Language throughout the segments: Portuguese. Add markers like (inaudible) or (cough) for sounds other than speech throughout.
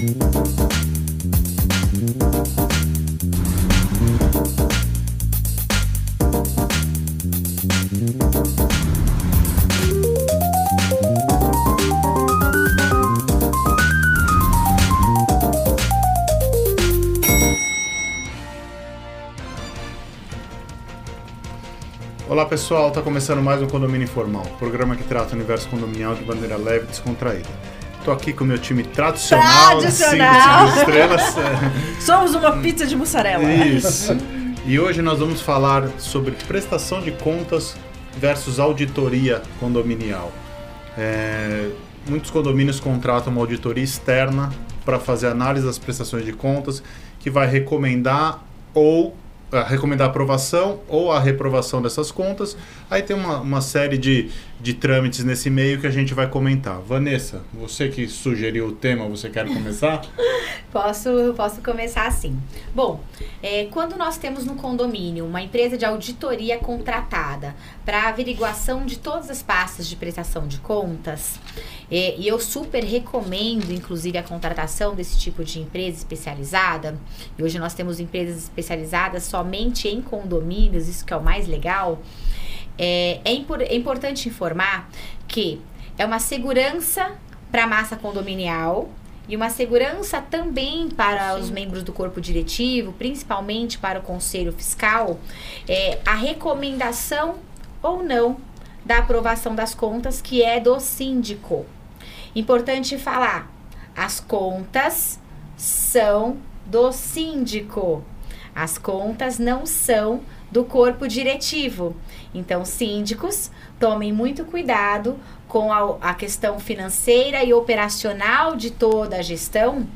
Olá pessoal, está começando mais um Condomínio Informal, programa que trata o universo condominial de maneira leve e descontraída. Estou aqui com o meu time tradicional, Tradicional. cinco estrelas. (laughs) Somos uma pizza de mussarela. Isso. E hoje nós vamos falar sobre prestação de contas versus auditoria condominial. É, muitos condomínios contratam uma auditoria externa para fazer análise das prestações de contas, que vai recomendar ou a recomendar a aprovação ou a reprovação dessas contas. Aí tem uma, uma série de, de trâmites nesse meio que a gente vai comentar. Vanessa, você que sugeriu o tema, você quer começar? (laughs) Posso, posso começar assim. Bom, é, quando nós temos no condomínio uma empresa de auditoria contratada para averiguação de todas as pastas de prestação de contas, é, e eu super recomendo, inclusive, a contratação desse tipo de empresa especializada. E hoje nós temos empresas especializadas somente em condomínios, isso que é o mais legal. É, é, impor- é importante informar que é uma segurança para a massa condominial e uma segurança também para os membros do corpo diretivo, principalmente para o conselho fiscal, é, a recomendação ou não da aprovação das contas, que é do síndico. Importante falar, as contas são do síndico. As contas não são do corpo diretivo. Então, síndicos, tomem muito cuidado com a, a questão financeira e operacional de toda a gestão,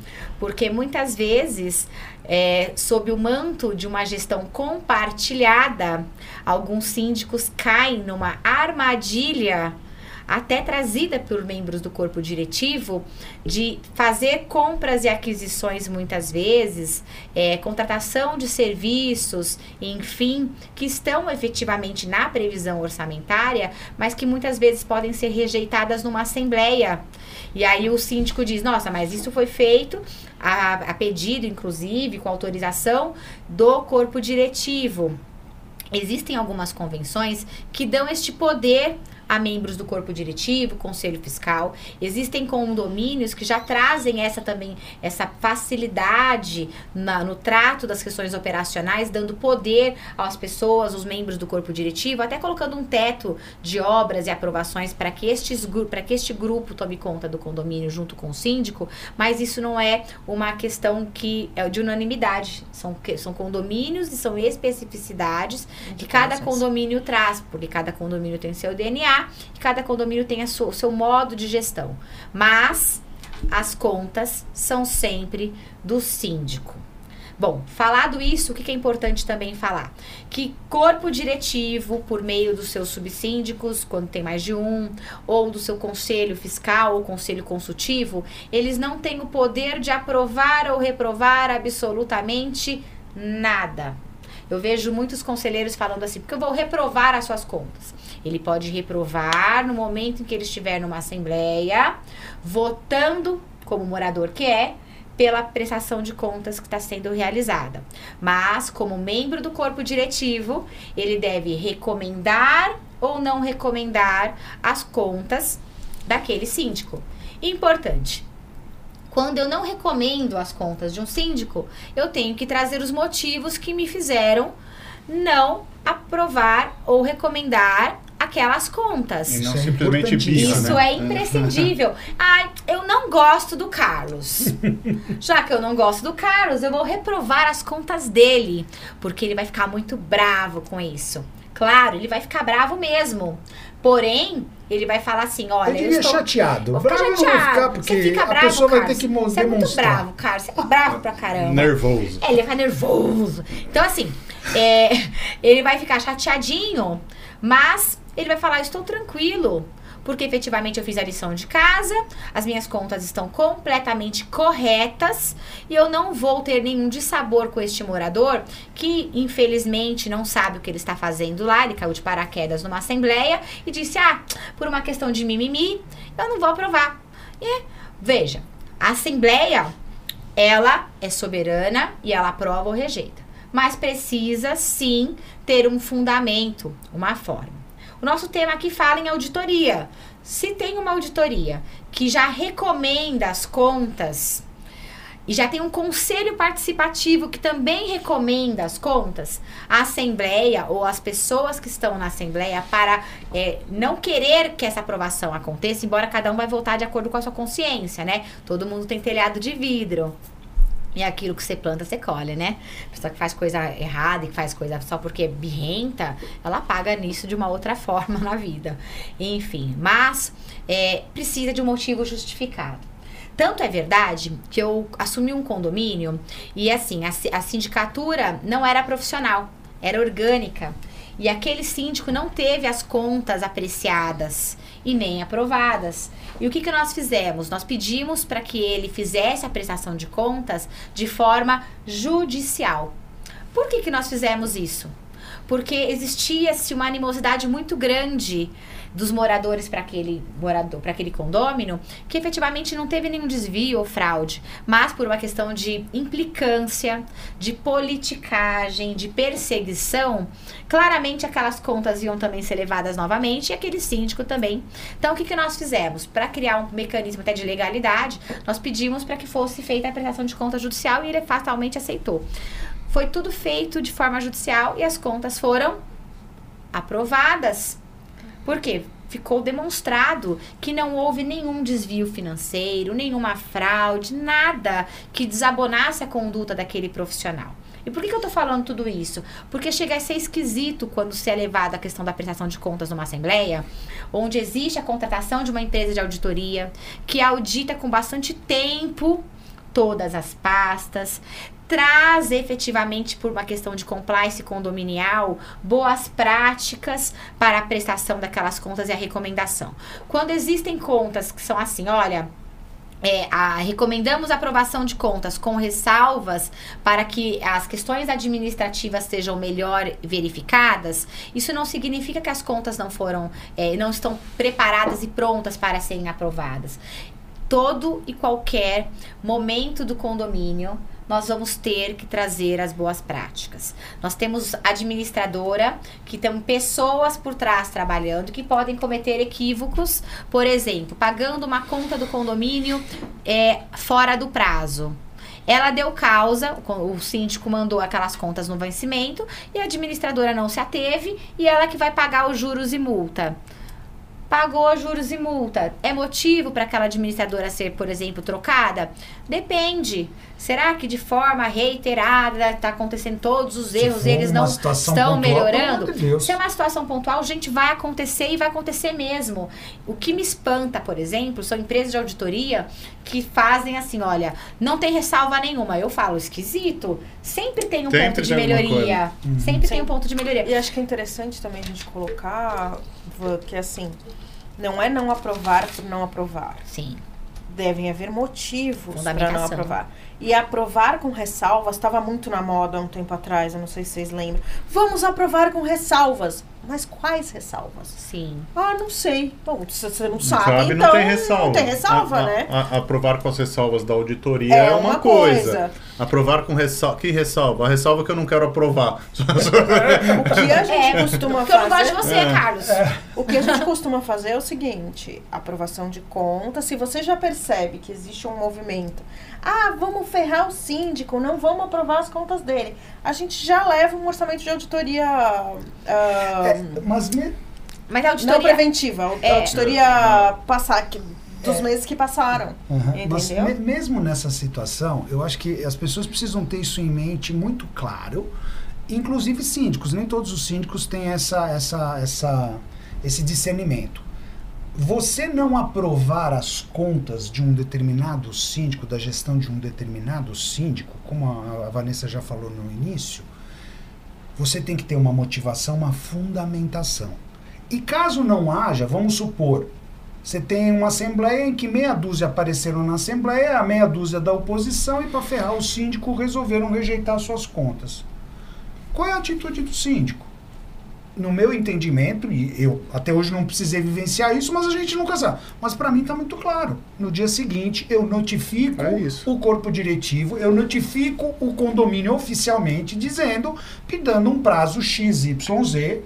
porque muitas vezes, é, sob o manto de uma gestão compartilhada, alguns síndicos caem numa armadilha até trazida por membros do corpo diretivo, de fazer compras e aquisições muitas vezes, é, contratação de serviços, enfim, que estão efetivamente na previsão orçamentária, mas que muitas vezes podem ser rejeitadas numa assembleia. E aí o síndico diz: nossa, mas isso foi feito a, a pedido, inclusive, com autorização do corpo diretivo. Existem algumas convenções que dão este poder a membros do corpo diretivo, conselho fiscal. Existem condomínios que já trazem essa também essa facilidade na- no trato das questões operacionais, dando poder às pessoas, os membros do corpo diretivo, até colocando um teto de obras e aprovações para que estes que este grupo tome conta do condomínio junto com o síndico, mas isso não é uma questão que é de unanimidade. São, são condomínios e são especificidades que cada condomínio traz, porque cada condomínio tem seu DNA e cada condomínio tem sua- o seu modo de gestão. Mas as contas são sempre do síndico. Bom, falado isso, o que que é importante também falar? Que corpo diretivo, por meio dos seus subsíndicos, quando tem mais de um, ou do seu conselho fiscal ou conselho consultivo, eles não têm o poder de aprovar ou reprovar absolutamente nada. Eu vejo muitos conselheiros falando assim, porque eu vou reprovar as suas contas. Ele pode reprovar no momento em que ele estiver numa assembleia, votando, como morador que é, pela prestação de contas que está sendo realizada. Mas, como membro do corpo diretivo, ele deve recomendar ou não recomendar as contas daquele síndico. Importante. Quando eu não recomendo as contas de um síndico, eu tenho que trazer os motivos que me fizeram não aprovar ou recomendar aquelas contas. E não Isso é simplesmente birra, Isso né? é imprescindível. (laughs) Ai, eu não gosto do Carlos. (laughs) Já que eu não gosto do Carlos, eu vou reprovar as contas dele. Porque ele vai ficar muito bravo com isso. Claro, ele vai ficar bravo mesmo. Porém, ele vai falar assim: olha, Eu eu diria estou. chateado. Vou ficar Bravo eu não vou chateado. ficar, porque Você fica a bravo, pessoa vai Carlos. ter que mo- Você é muito demonstrar. bravo, Carlos. Você é bravo pra caramba. Nervoso. É, ele vai ficar nervoso. Então, assim, é, (laughs) ele vai ficar chateadinho, mas ele vai falar: estou tranquilo. Porque efetivamente eu fiz a lição de casa, as minhas contas estão completamente corretas e eu não vou ter nenhum dissabor com este morador que, infelizmente, não sabe o que ele está fazendo lá. Ele caiu de paraquedas numa assembleia e disse: Ah, por uma questão de mimimi, eu não vou aprovar. E, veja, a assembleia ela é soberana e ela aprova ou rejeita. Mas precisa sim ter um fundamento, uma forma. O nosso tema aqui fala em auditoria. Se tem uma auditoria que já recomenda as contas e já tem um conselho participativo que também recomenda as contas, a assembleia ou as pessoas que estão na assembleia para é, não querer que essa aprovação aconteça, embora cada um vai votar de acordo com a sua consciência, né? Todo mundo tem telhado de vidro. E aquilo que você planta, você colhe, né? A pessoa que faz coisa errada e que faz coisa só porque é birrenta, ela paga nisso de uma outra (laughs) forma na vida. Enfim, mas é, precisa de um motivo justificado. Tanto é verdade que eu assumi um condomínio e assim, a, a sindicatura não era profissional, era orgânica. E aquele síndico não teve as contas apreciadas e nem aprovadas. E o que, que nós fizemos? Nós pedimos para que ele fizesse a prestação de contas de forma judicial. Por que, que nós fizemos isso? Porque existia-se uma animosidade muito grande dos moradores para aquele morador, para aquele condômino, que efetivamente não teve nenhum desvio ou fraude, mas por uma questão de implicância, de politicagem, de perseguição, claramente aquelas contas iam também ser levadas novamente e aquele síndico também. Então o que, que nós fizemos? Para criar um mecanismo até de legalidade, nós pedimos para que fosse feita a prestação de conta judicial e ele fatalmente aceitou. Foi tudo feito de forma judicial e as contas foram aprovadas por quê? Ficou demonstrado que não houve nenhum desvio financeiro, nenhuma fraude, nada que desabonasse a conduta daquele profissional. E por que, que eu estou falando tudo isso? Porque chega a ser esquisito quando se é levado a questão da prestação de contas numa assembleia, onde existe a contratação de uma empresa de auditoria que audita com bastante tempo todas as pastas, traz efetivamente, por uma questão de compliance condominial, boas práticas para a prestação daquelas contas e a recomendação. Quando existem contas que são assim, olha. É, a, recomendamos a aprovação de contas com ressalvas para que as questões administrativas sejam melhor verificadas. Isso não significa que as contas não foram, é, não estão preparadas e prontas para serem aprovadas. Todo e qualquer momento do condomínio nós vamos ter que trazer as boas práticas. Nós temos administradora, que tem pessoas por trás trabalhando que podem cometer equívocos, por exemplo, pagando uma conta do condomínio é, fora do prazo. Ela deu causa, o síndico mandou aquelas contas no vencimento e a administradora não se ateve e ela que vai pagar os juros e multa pagou juros e multa. É motivo para aquela administradora ser, por exemplo, trocada? Depende. Será que de forma reiterada está acontecendo todos os erros, eles não estão pontual, melhorando? De Se é uma situação pontual, gente, vai acontecer e vai acontecer mesmo. O que me espanta, por exemplo, são empresas de auditoria que fazem assim, olha, não tem ressalva nenhuma. Eu falo, esquisito. Sempre tem um Sempre ponto de melhoria. Uhum. Sempre Sim. tem um ponto de melhoria. E acho que é interessante também a gente colocar que assim, não é não aprovar por não aprovar. Sim. Devem haver motivos para não aprovar. E aprovar com ressalvas estava muito na moda há um tempo atrás, eu não sei se vocês lembram. Vamos aprovar com ressalvas. Mas quais ressalvas? Sim. Ah, não sei. Bom, se você não sabe, sabe então não tem ressalva. Não tem ressalva, a, né? A, a, aprovar com as ressalvas da auditoria é, é uma, uma coisa. coisa. Aprovar com ressalva. Que ressalva? A ressalva que eu não quero aprovar. (laughs) o que a gente é, costuma fazer. eu não gosto de você, é. Carlos. É. O que a gente costuma fazer é o seguinte: aprovação de conta. Se você já percebe que existe um movimento ah, vamos ferrar o síndico, não vamos aprovar as contas dele. A gente já leva um orçamento de auditoria. Uh, é, mas, me... mas a auditoria. Não preventiva, a é. auditoria passar, que, dos é. meses que passaram. Uhum. Mas me, mesmo nessa situação, eu acho que as pessoas precisam ter isso em mente muito claro. Inclusive síndicos, nem todos os síndicos têm essa, essa, essa, esse discernimento você não aprovar as contas de um determinado síndico, da gestão de um determinado síndico, como a, Vanessa já falou no início, você tem que ter uma motivação, uma fundamentação. E caso não haja, vamos supor, você tem uma assembleia em que meia dúzia apareceram na assembleia, a meia dúzia da oposição, e para ferrar o síndico resolveram rejeitar suas contas. Qual é a atitude do síndico? No meu entendimento, e eu até hoje não precisei vivenciar isso, mas a gente nunca sabe. Mas para mim está muito claro. No dia seguinte, eu notifico É isso. o corpo diretivo, eu notifico o condomínio oficialmente, dizendo, e dando um prazo XYZ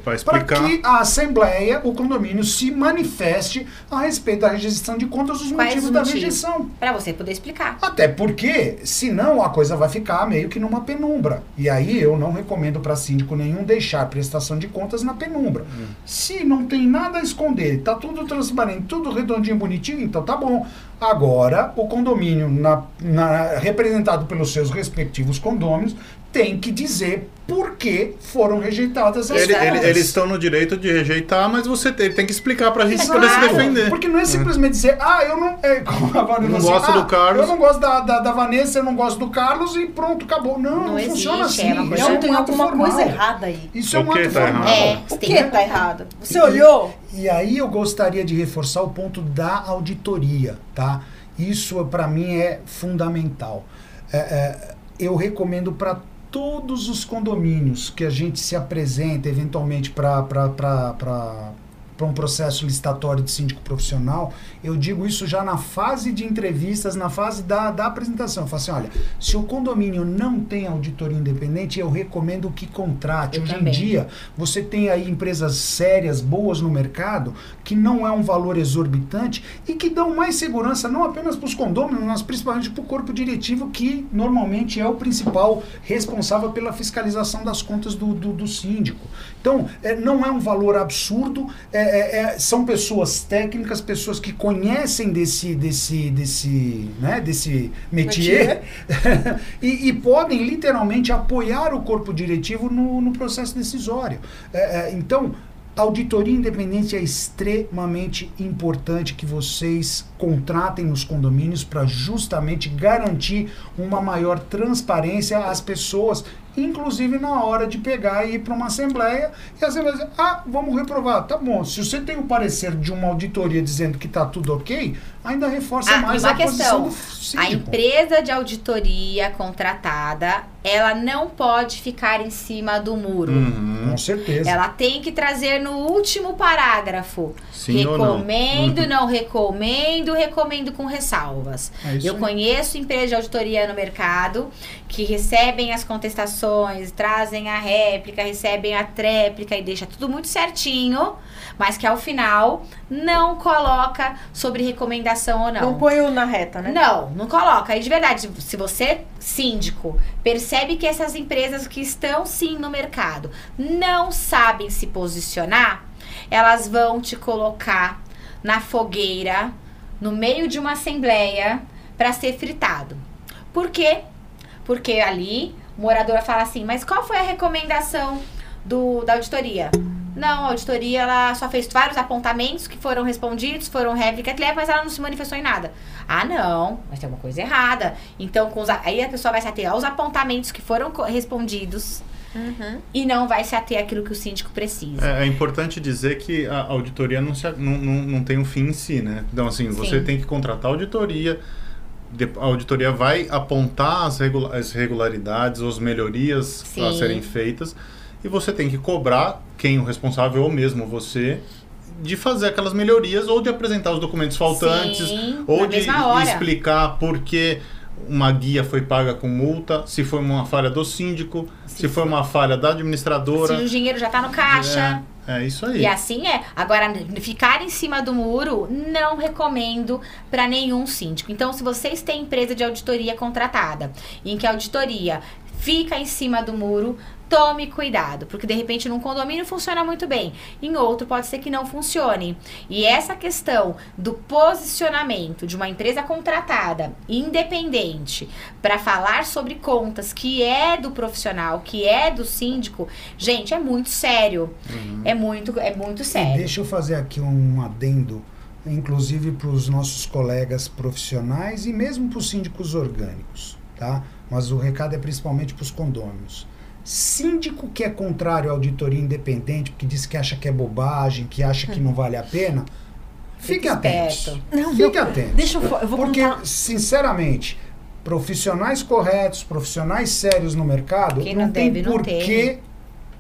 Pra para que a Assembleia, o condomínio, se manifeste a respeito da rejeição de contas, os Quais motivos os da motivos? rejeição. Pra você poder explicar. Até porque, senão a coisa vai ficar meio que numa penumbra. E aí eu não recomendo para síndico nenhum deixar prestação de contas na penumbra. Se não tem nada a esconder, tá tudo transparente, tudo redondinho, bonitinho, então tá bom. Agora, o condomínio, na- na- representado pelos seus respectivos condôminos, tem que dizer por que foram rejeitadas as Ele- ele- eles estão no direito de rejeitar, mas você tem, tem que explicar pra gente poder se defender. Porque não é simplesmente dizer, ah, eu não. É, (laughs) como agora eu Não assim, gosto "Ah, do Carlos." Eu não gosto da, da, da Vanessa, eu não gosto do Carlos e pronto, acabou. Não, não, Não funciona existe, assim. é uma coisa- Isso é Não um tem alguma formal. coisa errada aí. Isso é O um que ato tá formal. errado? É, O tem que tá errado? Você olhou? E aí eu gostaria de reforçar o ponto da auditoria, tá? Isso para mim é fundamental. É, é, eu recomendo para todos os condomínios que a gente se apresenta eventualmente para para um processo licitatório de síndico profissional, eu digo isso já na fase de entrevistas, na fase da, da apresentação. Eu falo assim, olha, se o condomínio não tem auditoria independente, eu recomendo que contrate. Eu Hoje também. em dia, você tem aí empresas sérias, boas no mercado, que não é um valor exorbitante e que dão mais segurança não apenas para os condôminos, mas principalmente para o corpo diretivo, que normalmente é o principal responsável pela fiscalização das contas do, do, do síndico. Então, é, não é um valor absurdo, é, é, é, são pessoas técnicas, pessoas que conhecem desse, desse, desse, né, desse métier, (laughs) e, e podem literalmente apoiar o corpo diretivo no, no processo decisório. É, é, então, auditoria independente é extremamente importante que vocês contratem nos condomínios para justamente garantir uma maior transparência às pessoas, inclusive na hora de pegar e ir para uma assembleia e a assembleia dizer, ah, vamos reprovar. Tá bom, se você tem o parecer de uma auditoria dizendo que está tudo ok, ainda reforça Ah, mais e uma a posição questão. do A síndico. empresa de auditoria contratada, ela não pode ficar em cima do muro. Uhum. Com certeza. Ela tem que trazer no último parágrafo. Sim ou não? recomendo, não recomendo, recomendo com ressalvas. É isso Eu aí. conheço empresas de auditoria no mercado que recebem as contestações, trazem a réplica, recebem a tréplica e deixa tudo muito certinho, mas que ao final não coloca sobre recomendação ou Não, põe o na reta, né? não, não coloca. E de verdade, se você, síndico, percebe que essas empresas que estão sim no mercado não sabem se posicionar, elas vão te colocar na fogueira, no meio de uma assembleia, para ser fritado. Por quê? Porque ali o morador fala assim: mas qual foi a recomendação do, da auditoria? Não, a auditoria ela só fez vários apontamentos que foram respondidos, foram réplica, mas ela não se manifestou em nada. Ah, não, mas tem uma coisa errada. Então, com os aí a pessoa vai se ater aos apontamentos que foram respondidos Uhum. e não vai se ater àquilo que o síndico precisa. É, é importante dizer que a auditoria não, se, não, não, não tem um fim em si, né? Então, assim, você Sim. tem que contratar auditoria, a auditoria vai apontar as, regula- as regularidades ou as melhorias a Sim. serem feitas e você tem que cobrar quem o responsável ou mesmo você de fazer aquelas melhorias ou de apresentar os documentos faltantes Sim, ou de explicar por que uma guia foi paga com multa, se foi uma falha do síndico, se, Se foi uma falha da administradora. Se o dinheiro já tá no caixa. É, é isso aí. E assim é. Agora, ficar em cima do muro, não recomendo para nenhum síndico. Então, se vocês têm empresa de auditoria contratada, em que a auditoria fica em cima do muro, tome cuidado, porque de repente num condomínio funciona muito bem, em outro pode ser que não funcione. E essa questão do posicionamento de uma empresa contratada, independente, para falar sobre contas que é do profissional, que é do síndico, gente, é muito sério. É muito, é muito E sério. deixa eu fazer aqui um adendo, inclusive para os nossos colegas profissionais e mesmo para os síndicos orgânicos, tá? Mas o recado é principalmente para os condôminos. Síndico que é contrário à auditoria independente, porque diz que acha que é bobagem, que acha que não vale a pena, fique esperto. Não, Fique atento. Deixa eu, eu vou Porque, contar. sinceramente, profissionais corretos, profissionais sérios no mercado, Quem não, não tem não por que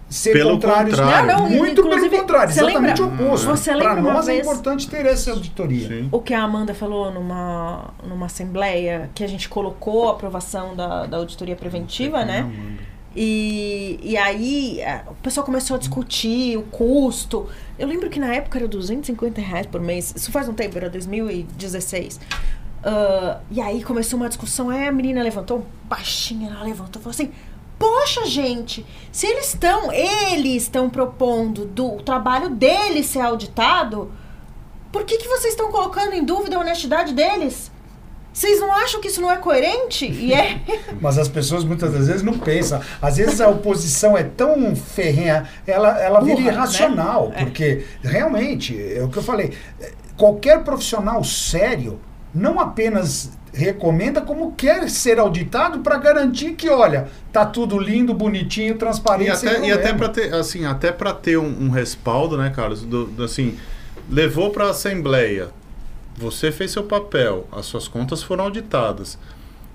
ser Pelo contrários. contrário. Não, não, Muito pelo contrário, exatamente lembra- o oposto. você Para lembra uma nós é vez- importante ter essa auditoria. Sim. O que a Amanda falou numa, numa assembleia, que a gente colocou a aprovação da, da auditoria preventiva, né? E, e aí o pessoal começou a discutir o custo. Eu lembro que na época era 250 reais por mês. Isso faz um tempo, era 2016. Ah, e aí começou uma discussão. Aí a menina levantou, baixinha, ela levantou e falou assim: Poxa, gente, se eles estão, eles estão propondo do o trabalho deles ser auditado, por que, que vocês estão colocando em dúvida a honestidade deles? Vocês não acham que isso não é coerente? E é. (laughs) Mas as pessoas muitas das vezes não pensam. Às vezes a oposição é tão ferrenha, ela, ela vira né? irracional. É. Porque, realmente, é o que eu falei, é, qualquer profissional sério não apenas recomenda, como quer ser auditado para garantir que, olha, tá tudo lindo, bonitinho, transparente, E até, e até para ter, assim, até para ter um, um respaldo, né, Carlos? Do, do, assim, levou para a assembleia, você fez seu papel, as suas contas foram auditadas.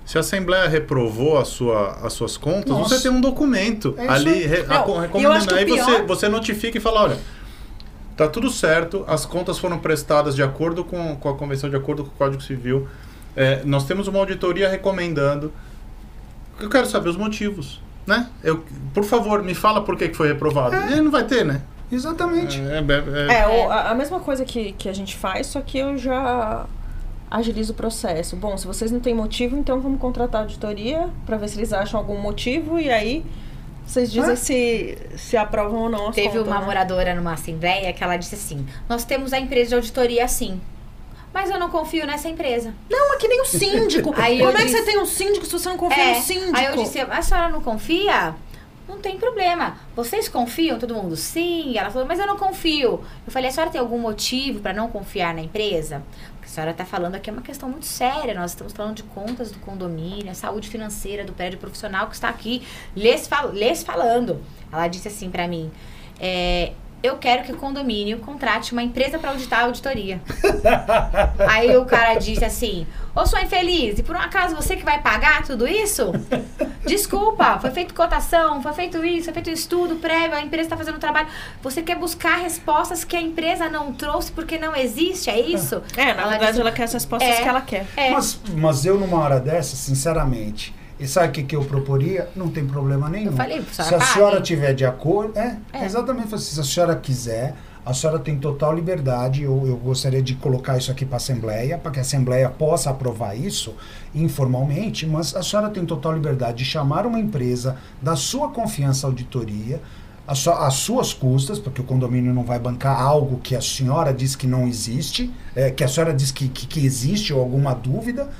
Se a assembleia reprovou a sua, as suas contas, Nossa. você tem um documento É ali re, eu recomendando. Aí você, pior- você notifica e fala, olha, tá tudo certo, as contas foram prestadas de acordo com, com a convenção, de acordo com o Código Civil. É, nós temos uma auditoria recomendando. Eu quero saber os motivos, né? Eu, por favor, me fala por que que foi reprovado. E não vai ter, né? Exatamente. É, é- é- É, o- a, a mesma coisa que, que a gente faz, só que eu já agilizo o processo. Bom, se vocês não têm motivo, então vamos contratar a auditoria para ver se eles acham algum motivo e aí vocês dizem Ah. se, se aprovam ou não Teve contas, uma né? moradora numa assembleia que ela disse assim: Nós temos a empresa de auditoria assim. Mas eu não confio nessa empresa. Não, é que nem o síndico. Aí Como é que disse- você tem um síndico se você não confia É, no síndico? Aí eu disse, a senhora não confia? Não tem problema. Vocês confiam? Todo mundo, sim. Ela falou, mas eu não confio. Eu falei, a senhora tem algum motivo para não confiar na empresa? Porque a senhora está falando aqui é uma questão muito séria. Nós estamos falando de contas do condomínio, a saúde financeira do prédio profissional que está aqui lhes, fal lhes falando. Ela disse assim para mim, é, eu quero que o condomínio contrate uma empresa para auditar a auditoria. (laughs) Aí o cara disse assim: Ô, sua infeliz, e por um acaso você que vai pagar tudo isso? (laughs) Desculpa, foi feito cotação, foi feito isso, foi feito estudo prévio, a empresa está fazendo trabalho. Você quer buscar respostas que a empresa não trouxe porque não existe, é isso? É, na Ela verdade disse- ela quer as respostas É. que ela quer. É. Mas, mas eu, numa hora dessa, sinceramente, e sabe o que, que eu proporia? Não tem problema nenhum. Eu falei, Se senhora a pague. senhora tiver de acordo, é, É. exatamente assim, se a senhora quiser, a senhora tem total liberdade. Eu, eu gostaria de colocar isso aqui para a Assembleia, para que a Assembleia possa aprovar isso informalmente, mas a senhora tem total liberdade de chamar uma empresa da sua confiança auditoria, a sua- às suas custas, porque o condomínio não vai bancar algo que a senhora diz que não existe, é, que a senhora diz que, que, que existe ou alguma dúvida,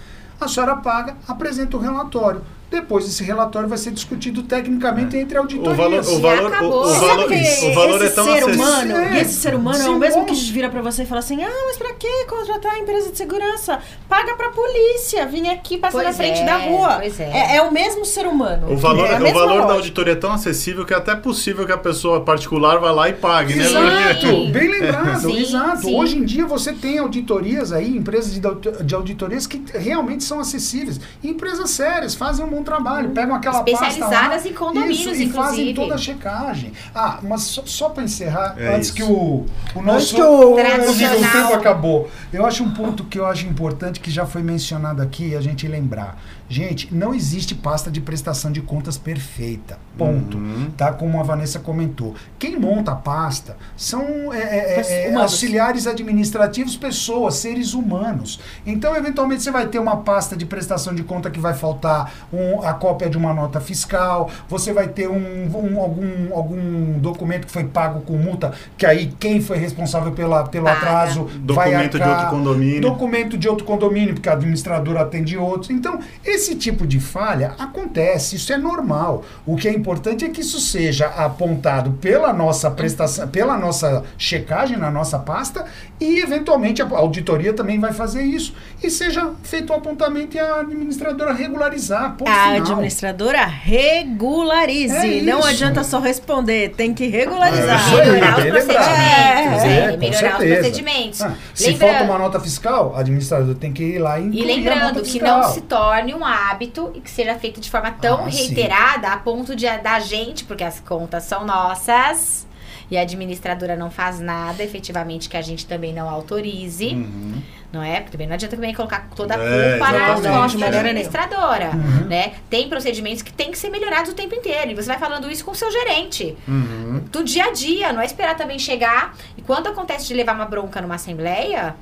a senhora paga, apresenta o relatório. Depois esse relatório vai ser discutido tecnicamente entre o auditorias. valor, o valor, o, acabou. o Você valor, o valor é tão ser acessível. humano, É. e esse ser humano é Sim, o mesmo bom. que vira pra você e fala assim: "Ah, mas pra que contratar a empresa de segurança? Paga pra polícia, vim aqui passar Pois na frente é, da rua". pois é. é o mesmo ser humano. O valor, é o valor da auditoria é tão acessível que é até possível que a pessoa particular vá lá e pague, né? Exato. Bem lembrado, Sim, exato. sim. Hoje em dia você tem auditorias aí, empresas de, de auditorias que realmente são acessíveis. E empresas sérias, fazem um bom trabalho, pegam aquela pasta lá, Especializadas em condomínios, isso, e fazem inclusive. toda a checagem. Ah, mas só, só para encerrar, É antes isso. que o, o nosso que o- tempo acabou. Eu acho um ponto que eu acho importante que já foi mencionado aqui, a gente lembrar. Gente, não existe pasta de prestação de contas perfeita. Ponto. Uhum. Tá? Como a Vanessa comentou. Quem monta a pasta são é, é, é, humanos. auxiliares administrativos, pessoas, seres humanos. Então, eventualmente, você vai ter uma pasta de prestação de conta que vai faltar um- a cópia de uma nota fiscal, você vai ter um, um- algum, algum documento que foi pago com multa, que aí quem foi responsável pela, pelo Paga. atraso vai Documento de outro condomínio. Documento de outro condomínio, porque a administradora atende outros. Então, esse tipo de falha acontece, isso é normal. O que é importante é que isso seja apontado pela nossa prestação, pela nossa checagem na nossa pasta e, eventualmente, a auditoria também vai fazer isso. E seja feito o apontamento e a administradora regularizar. Ponto a administradora regularize. É não adianta só responder, tem que regularizar. É isso aí, melhorar os procedimentos. É, É, melhorar os procedimentos. Ah, se Lembra- falta uma nota fiscal, o administrador tem que ir lá e E a lembrando nota que não se torne um hábito e que seja feito de forma tão Ah, sim. reiterada a ponto de da gente, porque as contas são nossas e a administradora não faz nada efetivamente que a gente também não autorize, Uhum. Não é? Porque também não adianta também colocar toda a É, culpa nas exatamente, costas da é. administradora, Uhum. né? Tem procedimentos que tem que ser melhorados o tempo inteiro e você vai falando isso com o seu gerente Uhum. do dia a dia, não é esperar também chegar. E quando acontece de levar uma bronca numa assembleia,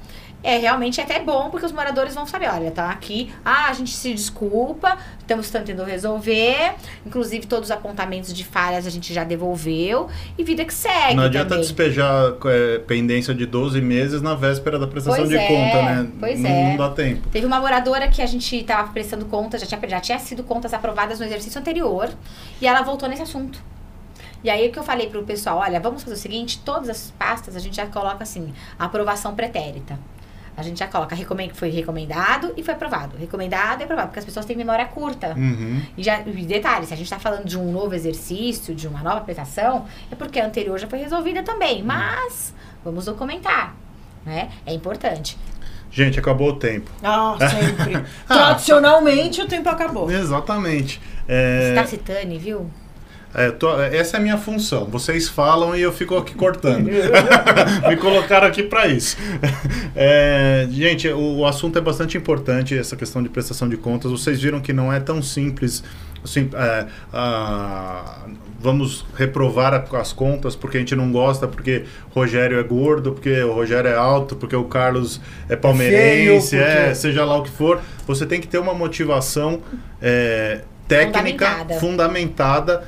é realmente até bom, porque os moradores vão saber, olha, tá aqui, ah, a gente se desculpa, estamos tentando resolver, inclusive todos os apontamentos de falhas a gente já devolveu, e vida que segue Não adianta também. despejar é, pendência de 12 meses na véspera da prestação Pois de é, conta, né? pois não, é. não dá tempo. Teve uma moradora que a gente tava prestando contas, já tinha, já tinha sido contas aprovadas no exercício anterior, e ela voltou nesse assunto. E aí o que eu falei pro pessoal, olha, vamos fazer o seguinte, todas as pastas a gente já coloca assim, aprovação pretérita. A gente já coloca recomend, foi recomendado e foi aprovado. Recomendado e aprovado, porque as pessoas têm memória curta. Uhum. E, já, e detalhe, se a gente está falando de um novo exercício, de uma nova prestação, é porque a anterior já foi resolvida também. Mas vamos documentar, né? É importante. Gente, acabou o tempo. Ah, (laughs) sempre. Tradicionalmente o tempo acabou. Exatamente. É, Você tá citando, viu? É, tô- essa é a minha função. Vocês falam e eu fico aqui cortando. (laughs) Me colocaram aqui para isso. É, gente, o, o assunto é bastante importante, essa questão de prestação de contas. Vocês viram que não é tão simples. assim, é, ah, vamos reprovar a- as contas porque a gente não gosta, porque Rogério é gordo, porque o Rogério é alto, porque o Carlos é palmeirense, é, porque- seja lá o que for. Você tem que ter uma motivação é, técnica Fundamentada. fundamentada.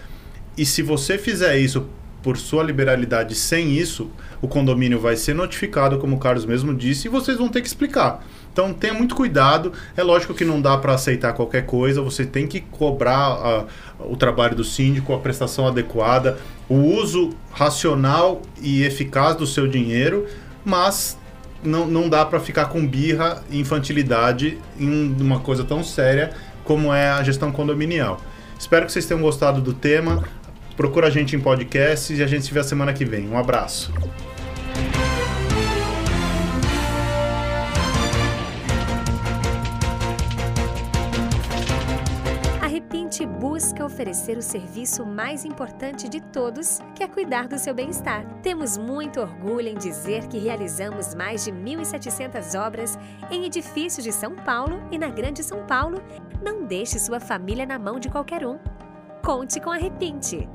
E se você fizer isso por sua liberalidade sem isso, o condomínio vai ser notificado, como o Carlos mesmo disse, e vocês vão ter que explicar. Então tenha muito cuidado. É lógico que não dá para aceitar qualquer coisa, você tem que cobrar ah, o trabalho do síndico, a prestação adequada, o uso racional e eficaz do seu dinheiro, mas não, não dá para ficar com birra e infantilidade em uma coisa tão séria como é a gestão condominial. Espero que vocês tenham gostado do tema. Procura a gente em podcasts e a gente se vê a semana que vem. Um abraço. A Repinte busca oferecer o serviço mais importante de todos, que é cuidar do seu bem-estar. Temos muito orgulho em dizer que realizamos mais de 1.700 obras em edifícios de São Paulo e na Grande São Paulo. Não deixe sua família na mão de qualquer um. Conte com a Repinte.